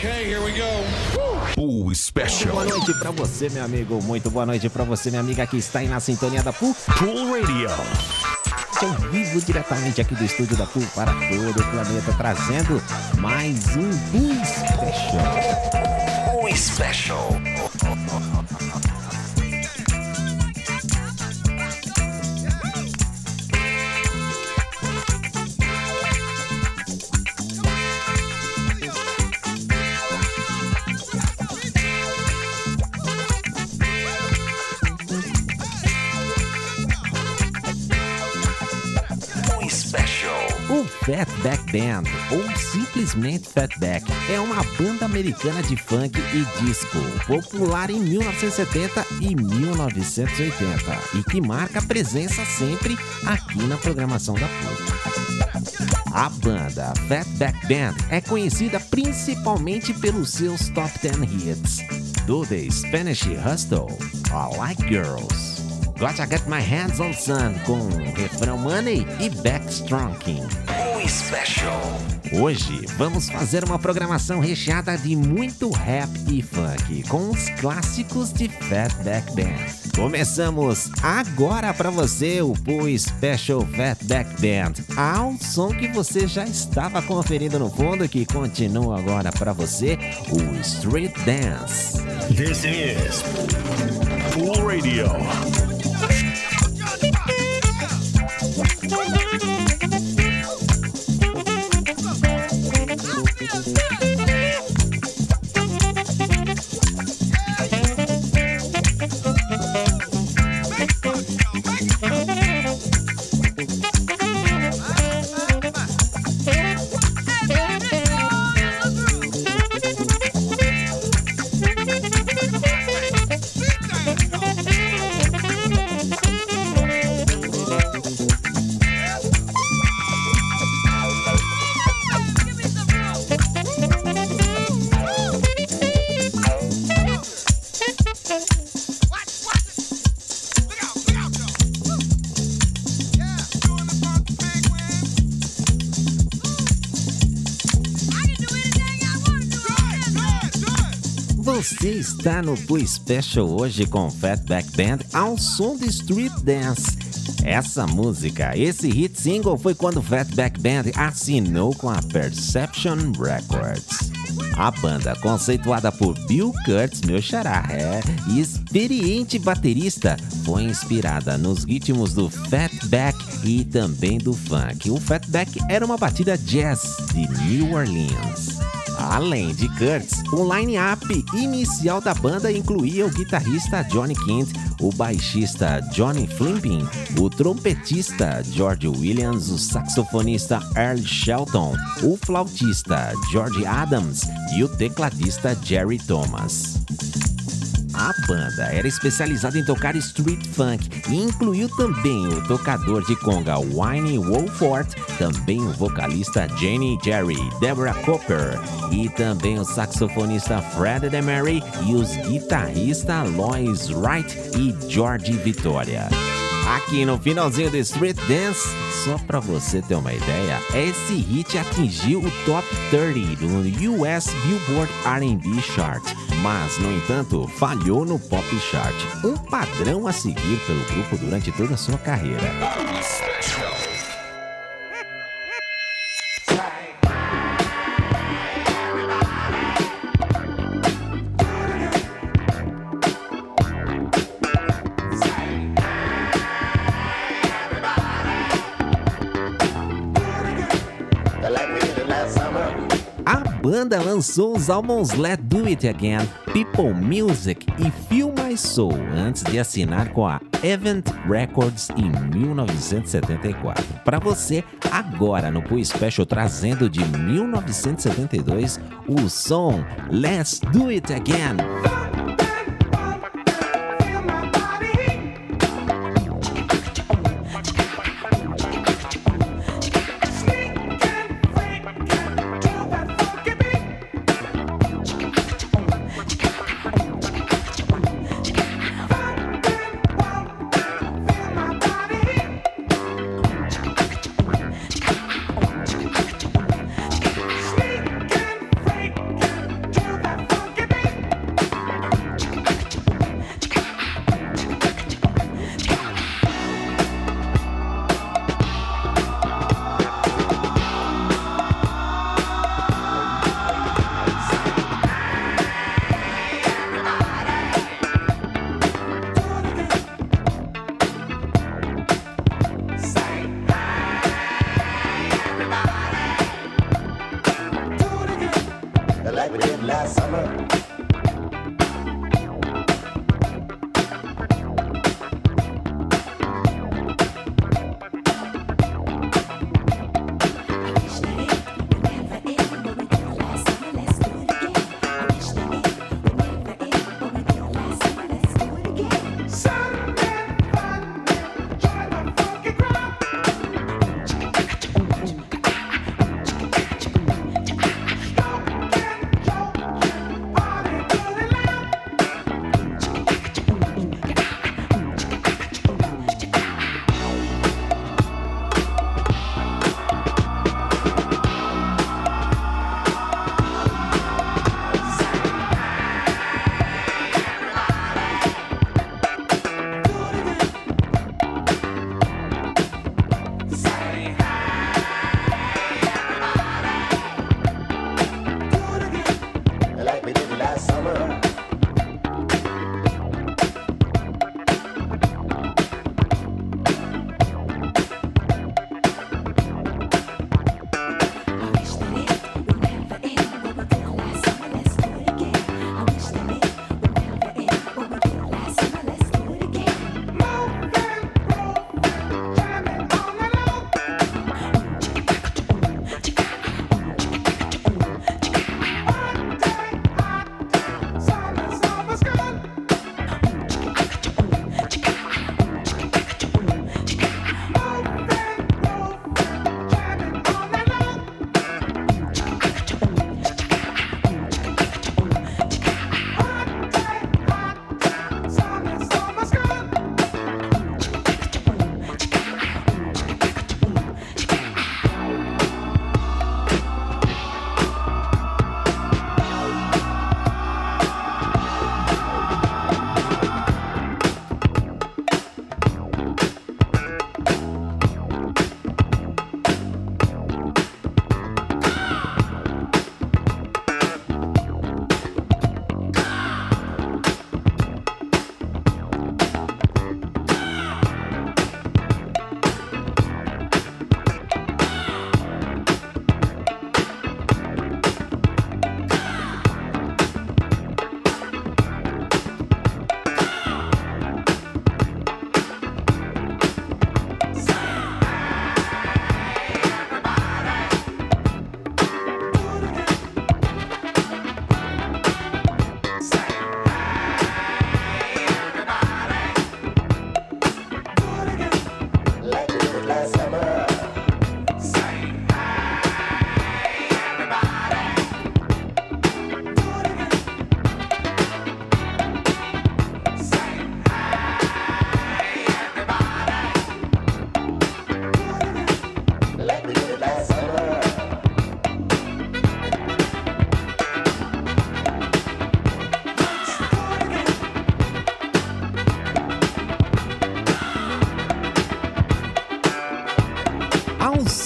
Okay, here we go. Pool Special. Boa noite pra você, meu amigo. Muito boa noite pra você, minha amiga que está aí na sintonia da Pool. Pool Radio. Ao vivo diretamente aqui do estúdio da Pool para todo o planeta, trazendo mais um Pool Special. Pool Special. Fatback Band, ou simplesmente Fatback, é uma banda americana de funk e disco, popular em 1970 e 1980 e que marca presença sempre aqui na programação da PUC. A banda Fatback Band é conhecida principalmente pelos seus top 10 hits do The Spanish Hustle, I Like Girls, Gotta Get My Hands on Sun com refrão Money e Backstrong. Special. Hoje vamos fazer uma programação recheada de muito rap e funk com os clássicos de Fatback Band. Começamos agora para você o Pool Special Fatback Band, ao som que você já estava conferindo no fundo que continua agora para você o Street Dance. This is Pool Radio. Está no Blue Special hoje com Fatback Band ao som de Street Dance. Essa música, esse hit single foi quando Fatback Band assinou com a Perception Records. A banda, conceituada por Bill Kurtz, meu xará, é, e experiente baterista, foi inspirada nos ritmos do Fatback e também do funk. O Fatback era uma batida jazz de New Orleans. Além de Kurtz, o line-up inicial da banda incluía o guitarrista Johnny Kent, o baixista Johnny Flimping, o trompetista George Williams, o saxofonista Earl Shelton, o flautista George Adams e o tecladista Jerry Thomas. A banda era especializada em tocar street funk e incluiu também o tocador de conga Wayne Wolford, também o vocalista Jenny Jerry, Deborah Cooper e também o saxofonista Fred DeMary e os guitarristas Lois Wright e George Vitória. Aqui no finalzinho do Street Dance, só pra você ter uma ideia, esse hit atingiu o top 30 do US Billboard R&B Chart, mas no entanto falhou no Pop Chart, um padrão a seguir pelo grupo durante toda a sua carreira. Banda lançou os álbuns Let Do It Again, People Music e Feel My Soul antes de assinar com a Event Records em 1974. Para você, agora no Pool Special trazendo de 1972 o som Let's Do It Again.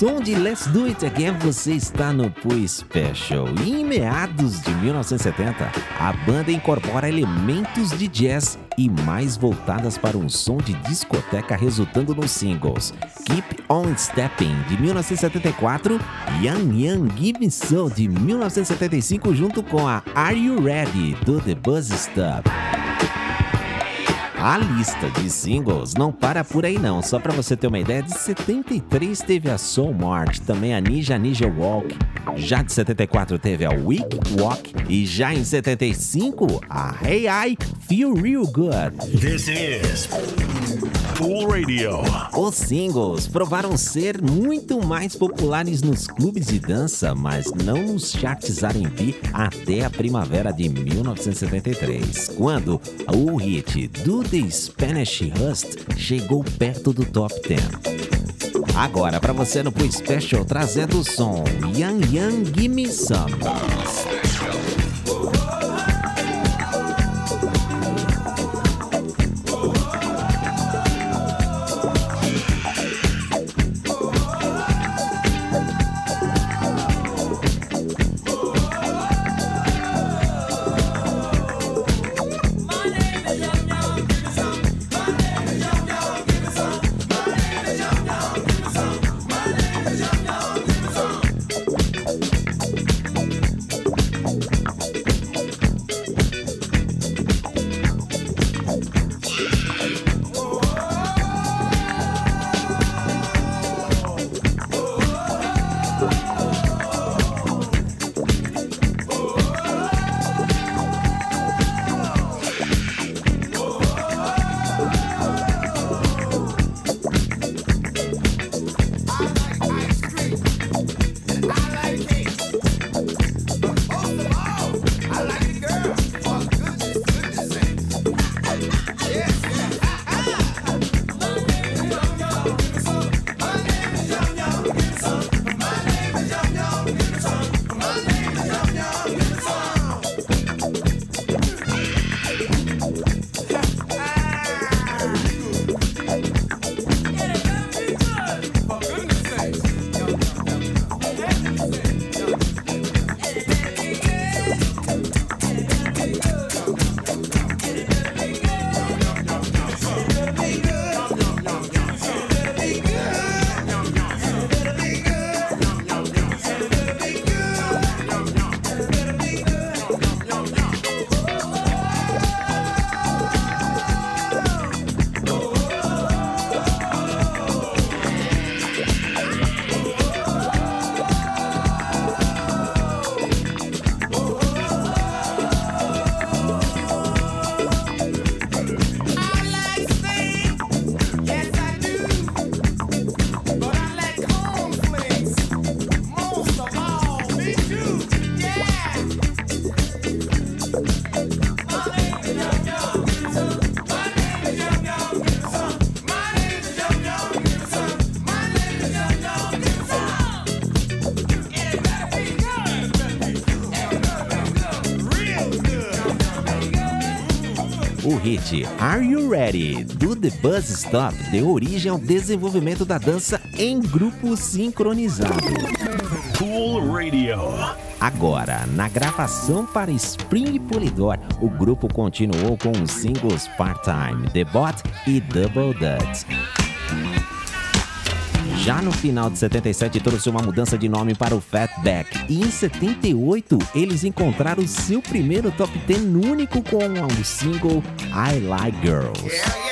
Som de Let's Do It Again, você está no Poo Special. E em meados de 1970, a banda incorpora elementos de jazz e mais voltadas para um som de discoteca, resultando nos singles Keep On Stepping, de 1974, Young Young Give Me Soul, de 1975, junto com a Are You Ready, do The Buzz Stop. A lista de singles não para por aí não, só para você ter uma ideia, de 73 teve a Soul March, também a Ninja Ninja Walk, já de 74 teve a Week Walk. E já em 75 a Hey I Feel Real Good. This is Radio. Os singles provaram ser muito mais populares nos clubes de dança, mas não nos charts R&B até a primavera de 1973, quando o hit do The Spanish Rust chegou perto do top 10. Agora, para você no Poo Special, trazendo o som Young Young Gimme Some. Hit Are You Ready do The Buzz Stop deu origem ao desenvolvimento da dança em grupo sincronizado. Cool Radio. Agora, na gravação para Spring Polydor, o grupo continuou com os singles Part-Time, The Bot e Double Dutch. Já no final de 77 trouxe uma mudança de nome para o Fatback e em 78 eles encontraram seu primeiro top 10 único com o single I Like Girls. Yeah,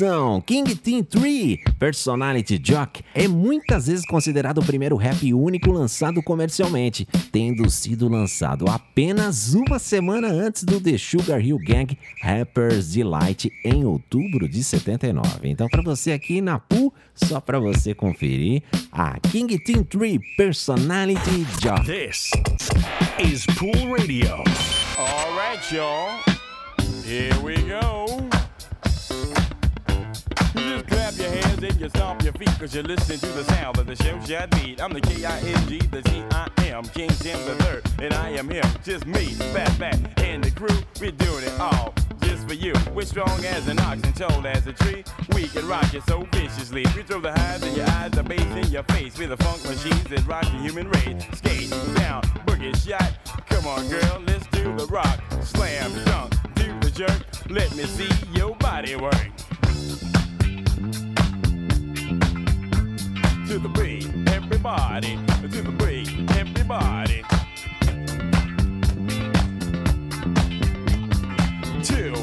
Canção King Team 3 Personality Jock é muitas vezes considerado o primeiro rap único lançado comercialmente, tendo sido lançado apenas uma semana antes do The Sugar Hill Gang Rapper's Delight em outubro de 79. Então, para você aqui na PU, só para você conferir a King Team 3 Personality Jock. This is Pool Radio. All right, y'all. Here we go. You just clap your hands and you stomp your feet because you're listening to the sound of the show shot beat. I'm the K-I-N-G, the T-I-M, King Tim the third, and I am him, just me, Fat Fat, and the crew. We're doing it all just for you. We're strong as an ox and tall as a tree. We can rock you so viciously. We throw the highs in your eyes, the bass in your face. We're the funk machines that rock the human race. Skate down, boogie shot. Come on, girl, let's do the rock. Slam, dunk, do the jerk. Let me see your body work. To the beat, everybody. To the beat, everybody. Two,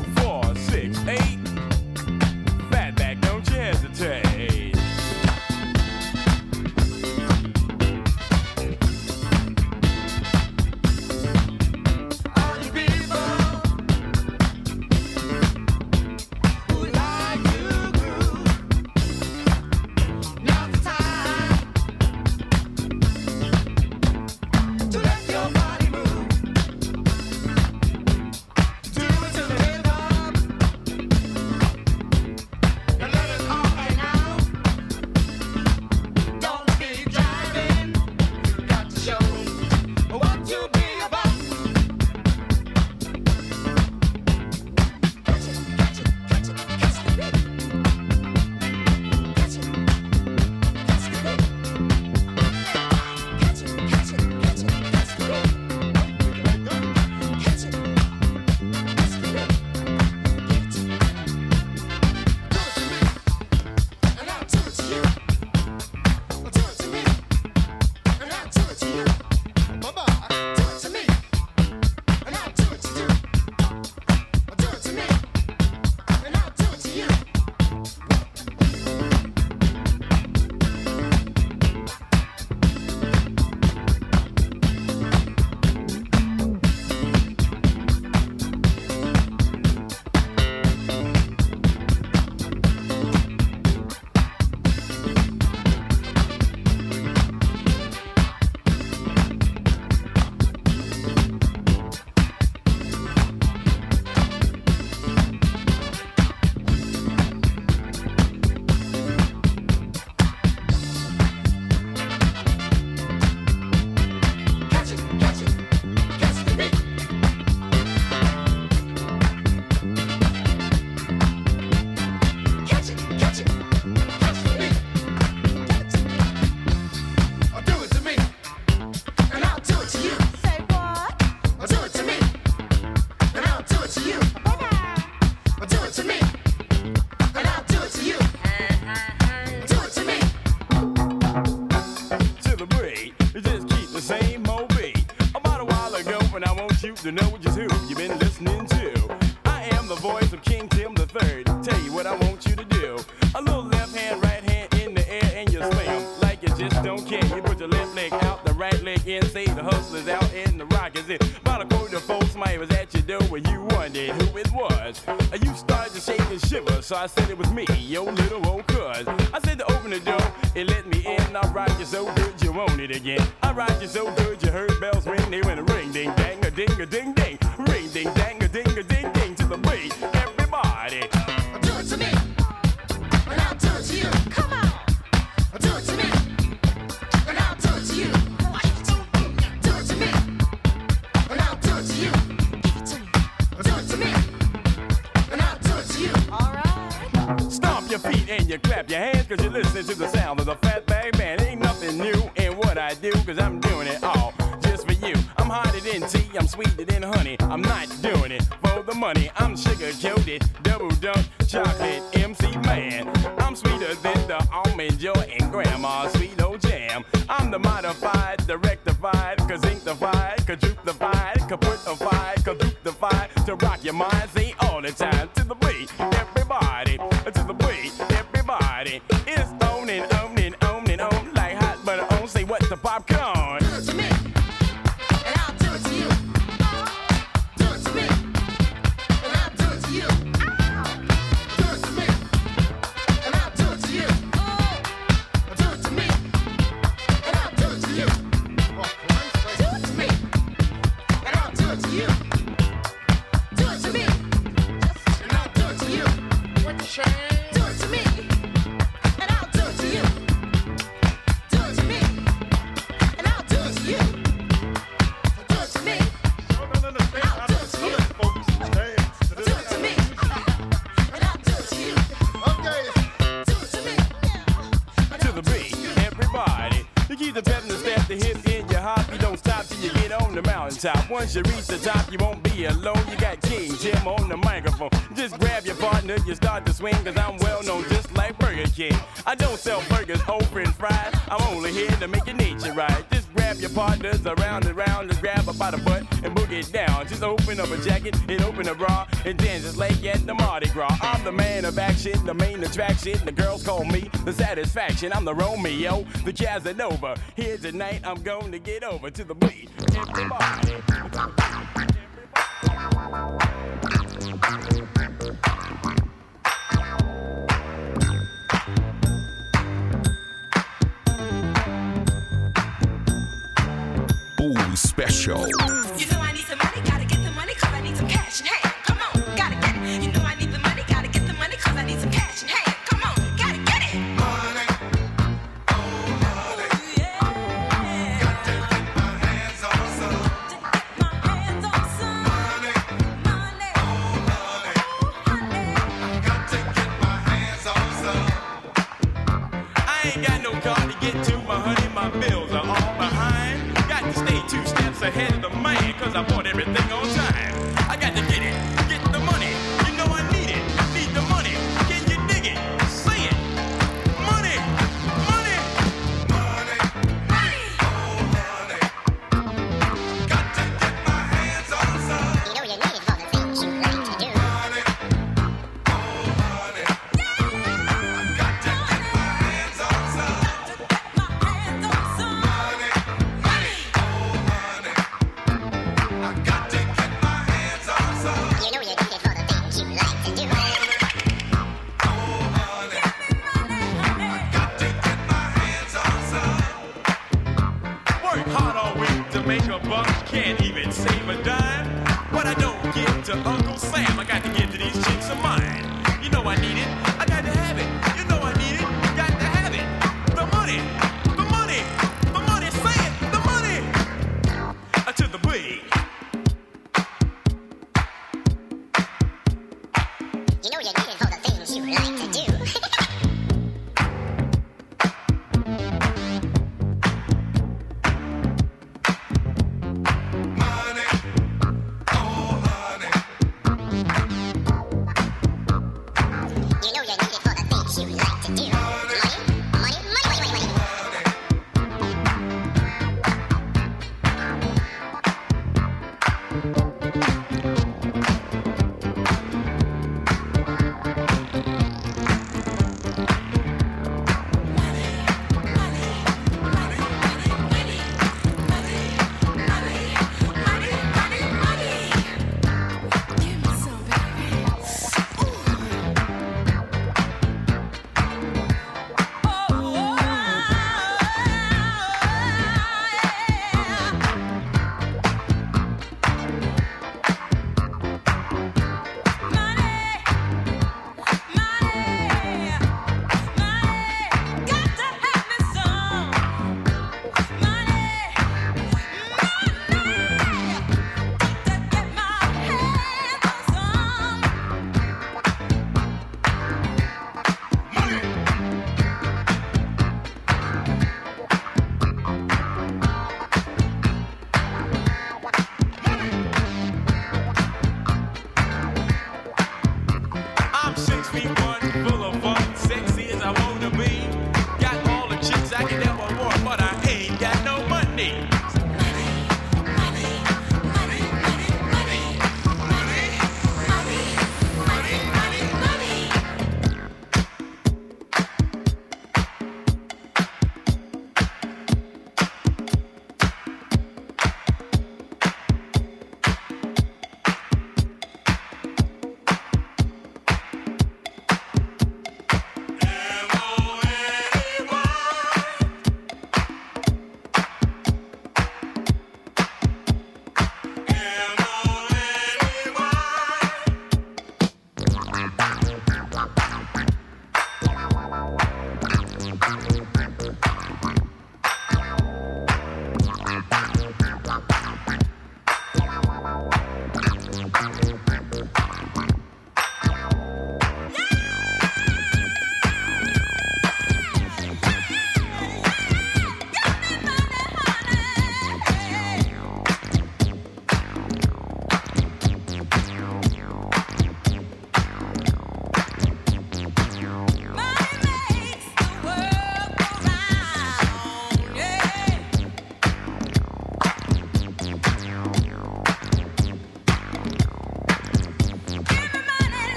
to know just who you've been listening to. I am the voice of King Tim the Third. Tell you what I want you to do. A little left hand, right hand in the air, and you slam like you just don't care. You put your left leg out, the right leg in, say the hustlers out, and the rock is it. About a quarter folks, somebody was at your door when you wondered who it was. You started to shake and shiver, so I said it was me, your little old cuz. I said to open the door, it let me in. I rock you so good you want it again. I rock you so good top. Once you reach the top, you won't be alone. You got King Jim on the microphone. Just grab your partner, you start to swing, cause I'm well known just like Burger King. I don't sell burgers, old french fries. I'm only here to make your nature right. Just grab your partners around and round, just grab about a butt down. Just open up a jacket, and open a bra, and then just lay at the Mardi Gras. I'm the man of action, the main attraction. The girls call me the satisfaction. I'm the Romeo, the Casanova. Here tonight, I'm going to get over to the beat. Everybody. Special. cause I want everything on time.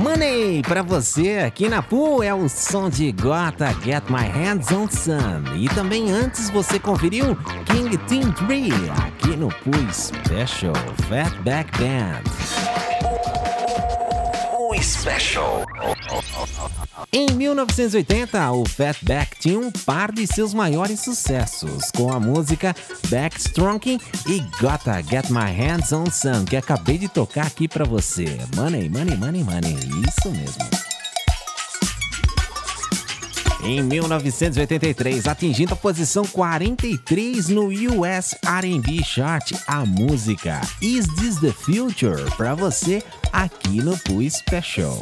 Money pra você aqui na Pool é o som de Gota Get My Hands on Some. E também antes você conferiu King Team 3 aqui no Pool Special Fatback Band. Special. Em 1980, o Fatback tinha um par de seus maiores sucessos, com a música Backstrong e Gotta Get My Hands on Some, que acabei de tocar aqui pra você. Money, money, money, money. Isso mesmo. Em 1983, atingindo a posição 43 no US R&B Chart, a música Is This The Future pra você aqui no Poo Special.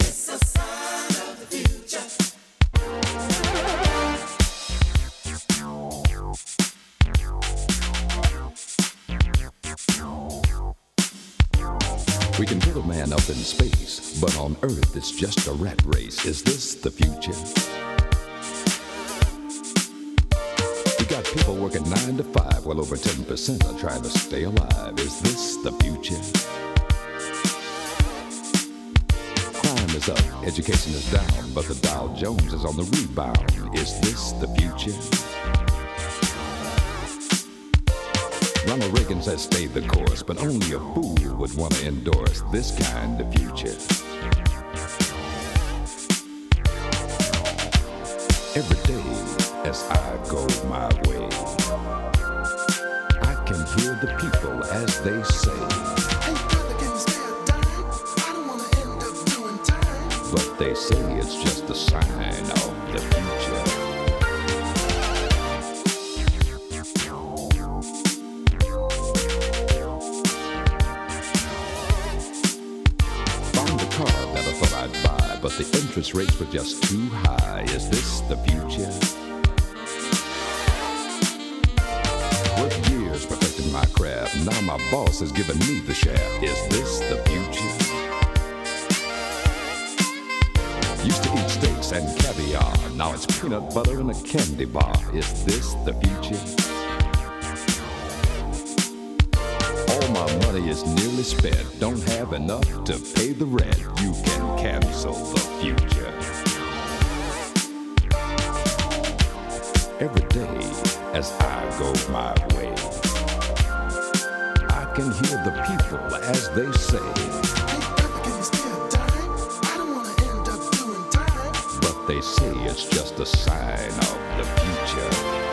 We can put a man up in space, but on Earth it's just a rat race. Is this the future? People working nine to five, while over 10% are trying to stay alive. Is this the future? Crime is up, education is down, but the Dow Jones is on the rebound. Is this the future? Ronald Reagan says stay the course, but only a fool would want to endorse this kind of future. Every day as I go my way, I can hear the people as they say, Hey, brother, can you spare a dime? I don't wanna end up doing time. but they say it's just a sign of the future. Found a car that I thought I'd buy, but the interest rates were just too high. Is this the future? Worked years perfecting my craft. Now my boss has given me the shaft. Is this the future? Used to eat steaks and caviar. Now it's peanut butter and a candy bar. Is this the future? All my money is nearly spent. Don't have enough to pay the rent. You can cancel the future. Every day as I go my way, I can hear the people as they say, but they say it's just a sign of the future.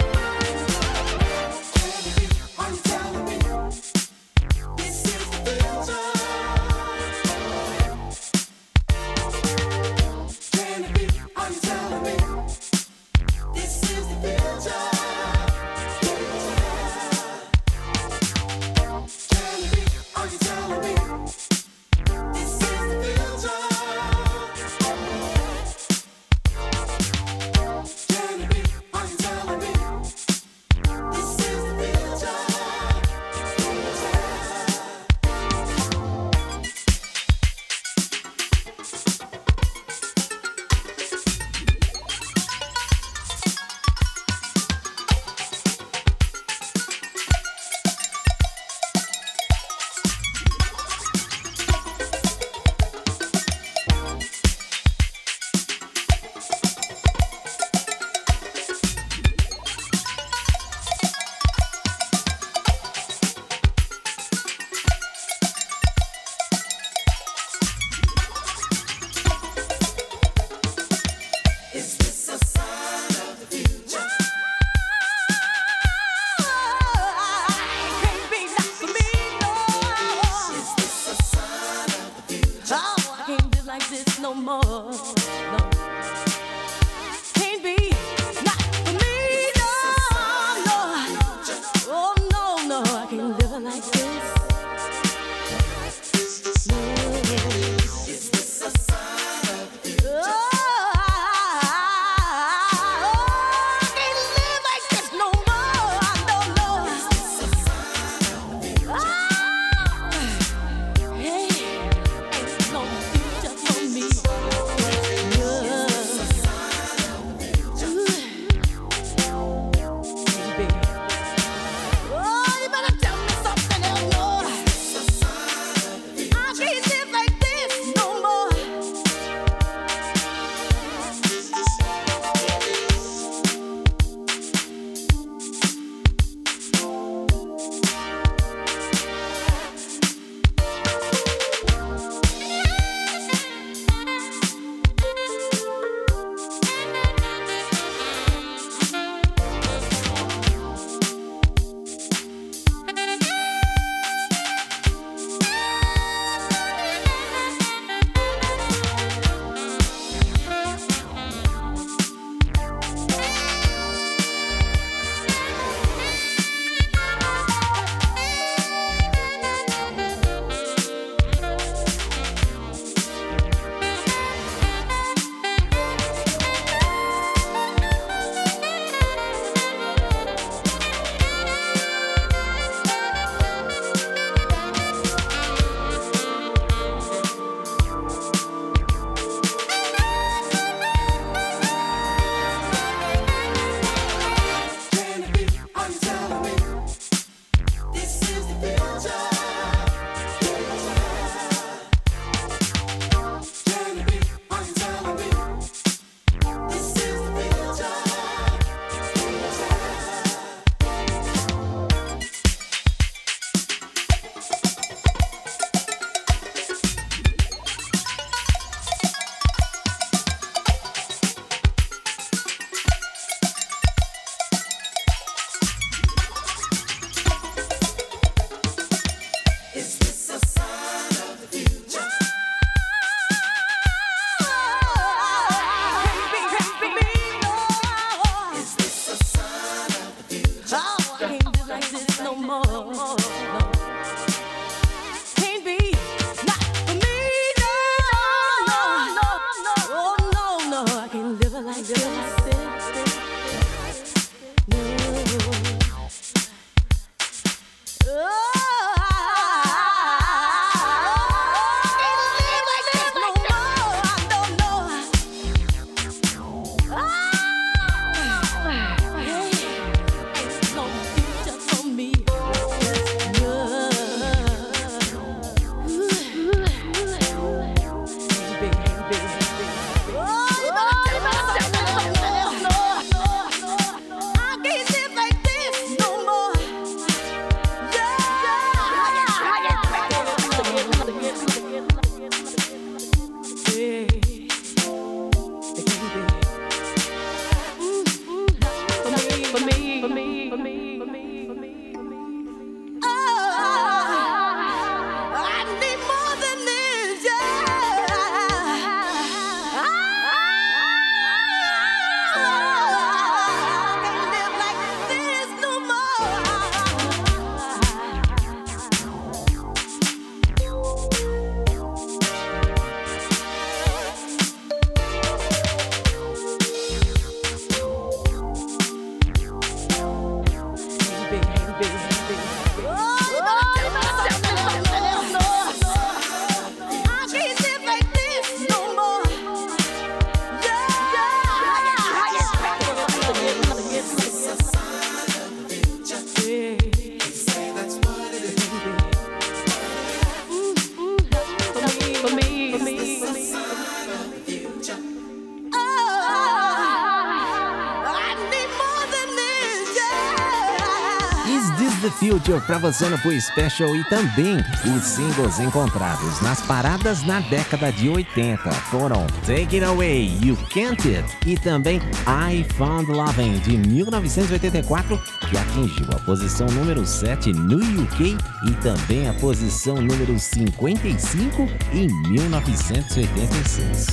disponível para você no Poo Special e também os singles encontrados nas paradas na década de 80 foram Take It Away, You Can't It e também I Found Loving de 1984, que atingiu a posição número 7 no UK e também a posição número 55 em 1986.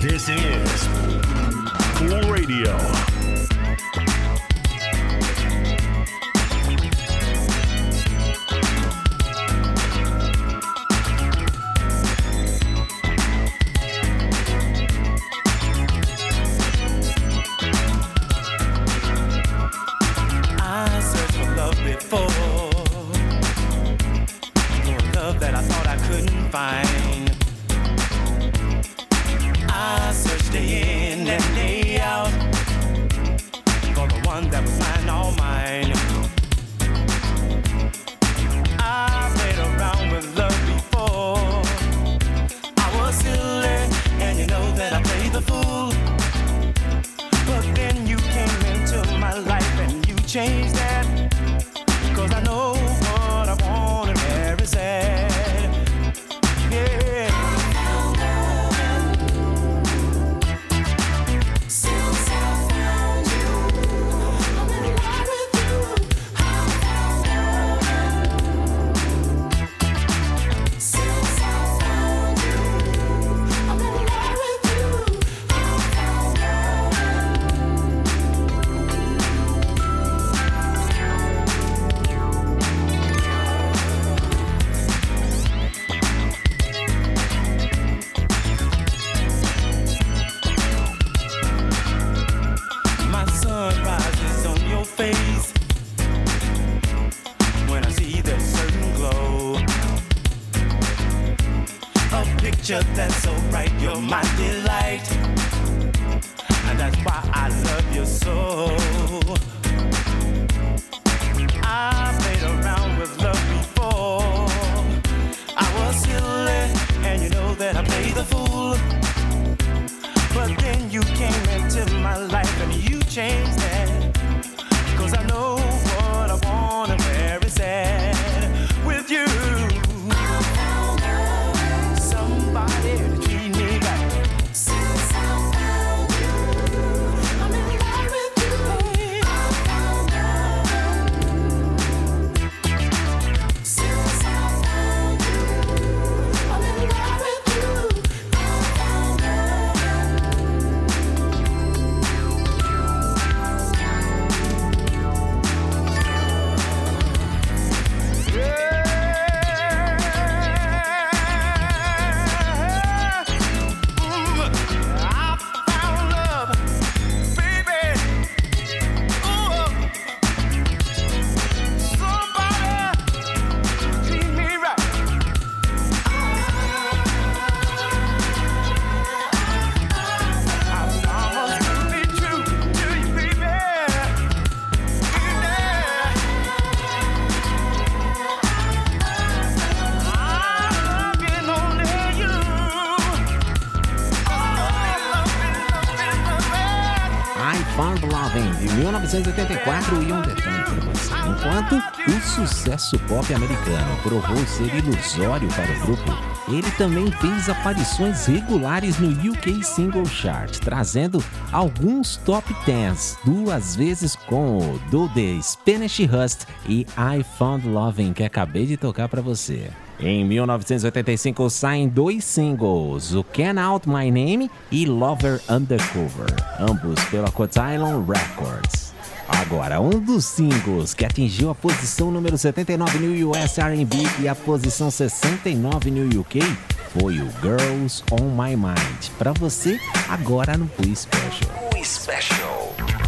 This is Full Radio. Sucesso pop americano provou ser ilusório para o grupo, ele também fez aparições regulares no UK Single Chart, trazendo alguns top 10, duas vezes com o do The Spanish Rust e I Found Loving, que acabei de tocar para você. Em 1985 saem dois singles, o Can Out My Name e Lover Undercover, ambos pela Cotillion Records. Agora, um dos singles que atingiu a posição número 79 no US R&B e a posição 69 no UK foi o Girls on My Mind. Para você, agora no Pui Special. Pui Special.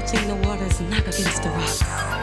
watching the waters knock against the rocks.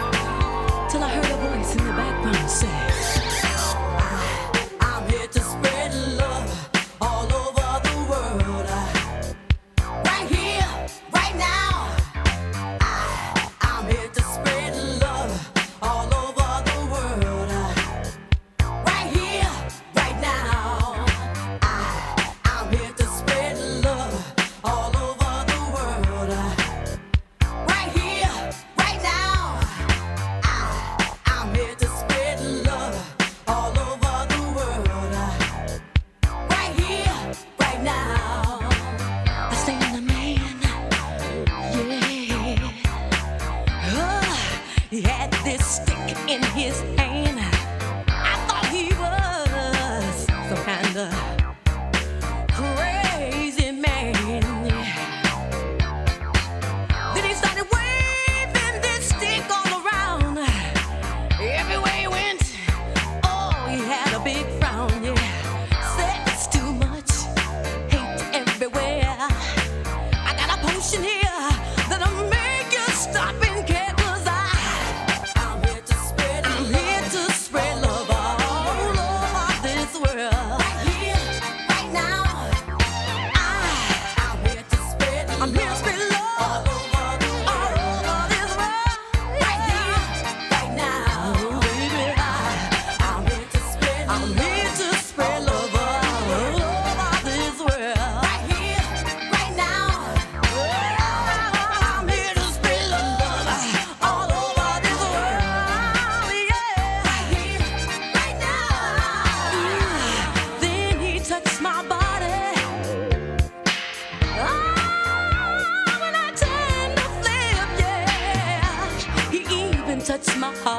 touch my heart.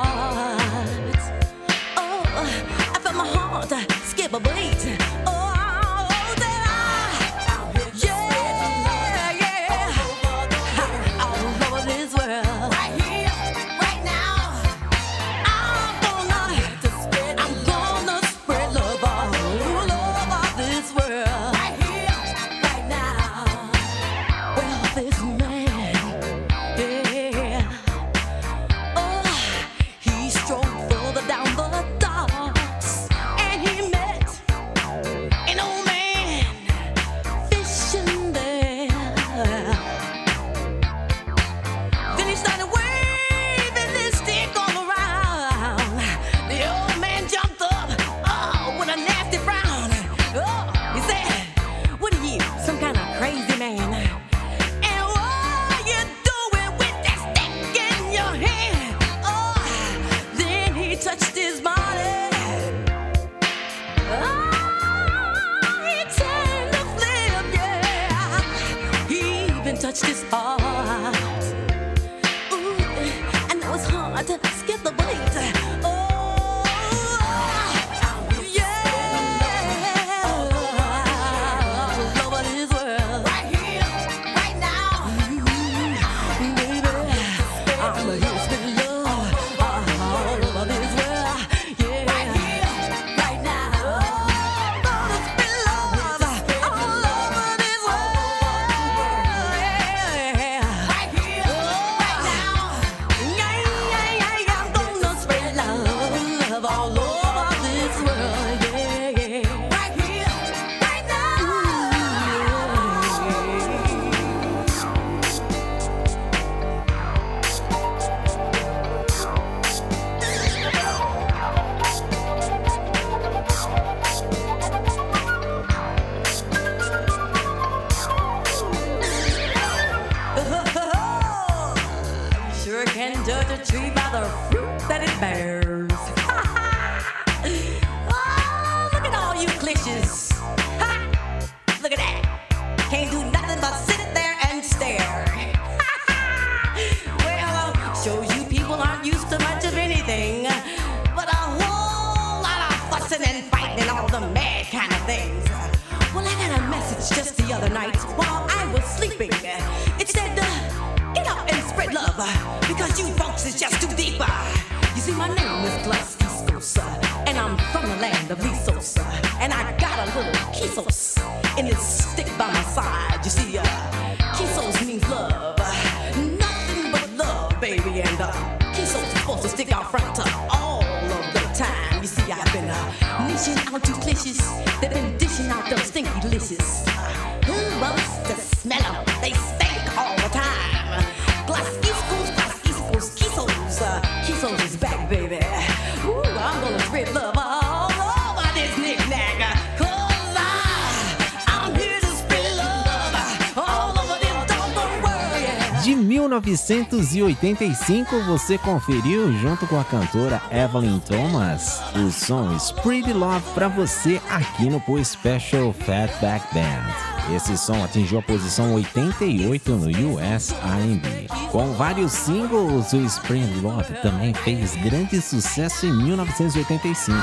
1985, você conferiu junto com a cantora Evelyn Thomas o som Spread Love pra você aqui no Pô Special Fatback Band. Esse som atingiu a posição 88 no US R&B. Com vários singles, o Spread Love também fez grande sucesso em 1985.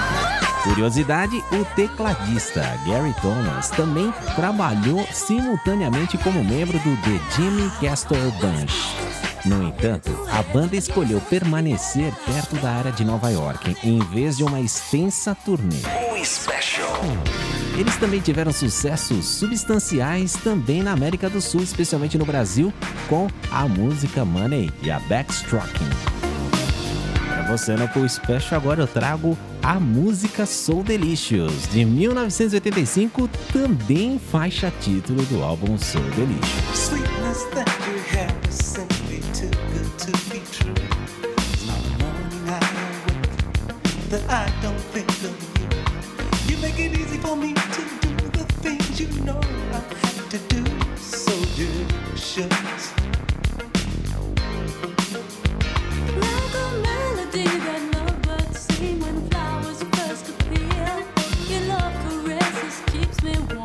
Curiosidade, o tecladista Gary Thomas também trabalhou simultaneamente como membro do The Jimmy Castor Bunch. No entanto, a banda escolheu permanecer perto da área de Nova York, em vez de uma extensa turnê. Eles também tiveram sucessos substanciais também na América do Sul, especialmente no Brasil, com a música Money e a Backstrocking. Para você no Pool Special, agora eu trago a música Soul Delicious, de 1985, também faixa título do álbum Soul Delicious. You too good to be true. It's not a morning I awake that I don't think of you. You make it easy for me to do the things you know I have to do. So delicious. Like a melody that lovebirds sing when flowers first appear. Your love caresses keeps me warm,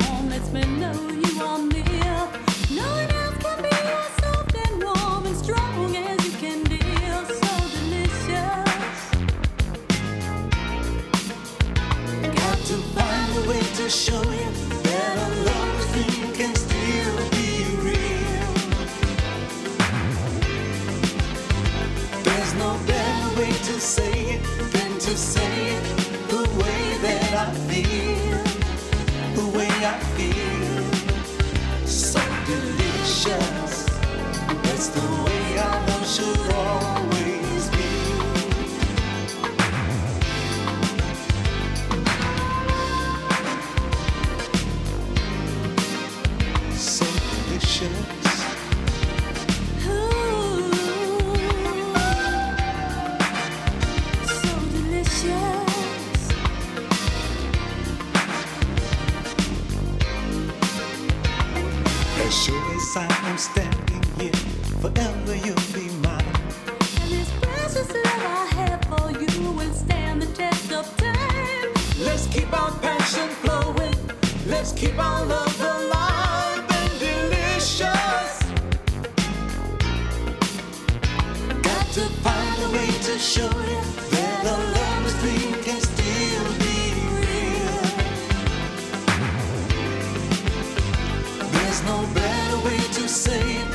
to say it than to say it the way that I feel, the way I feel. So delicious. That's the way our love should always sure as I am standing here, forever you'll be mine. And this precious love I have for you will stand the test of time. Let's keep our passion flowing. Let's keep our love alive and delicious. Got to find a way to show you that a lover's dream can same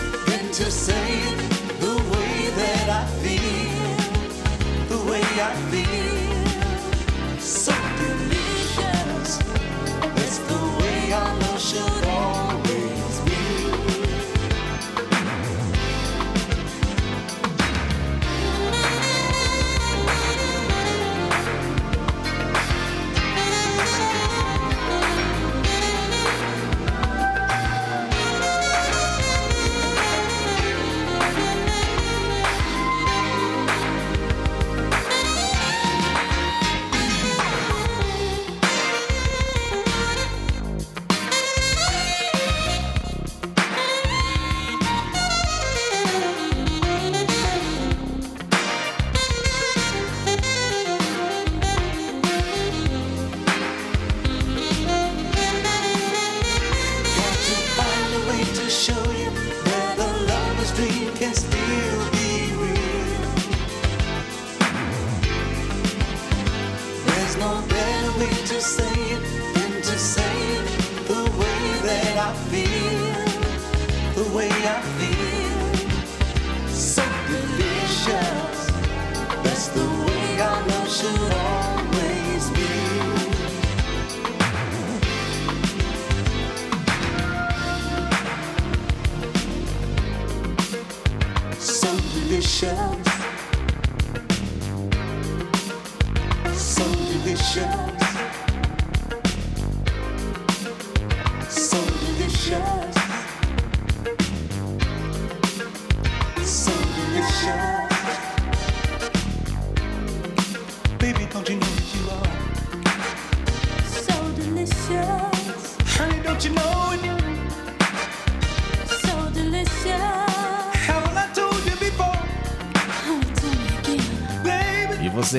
So delicious.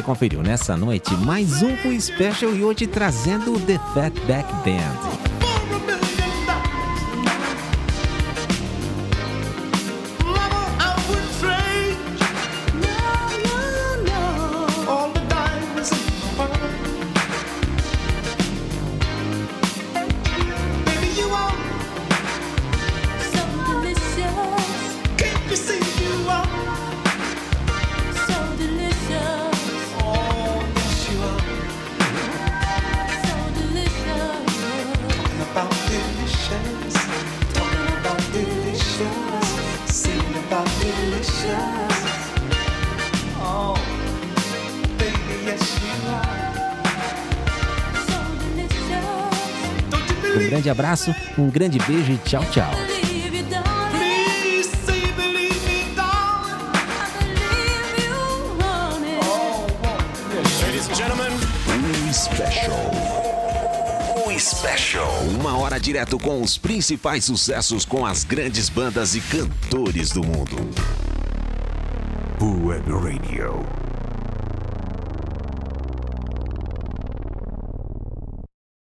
conferiu nessa noite mais um Special e hoje trazendo o The Fatback Band. Um grande beijo e tchau, tchau. Special. O Special. Uma hora direto com os principais sucessos com as grandes bandas e cantores do mundo. Web Radio.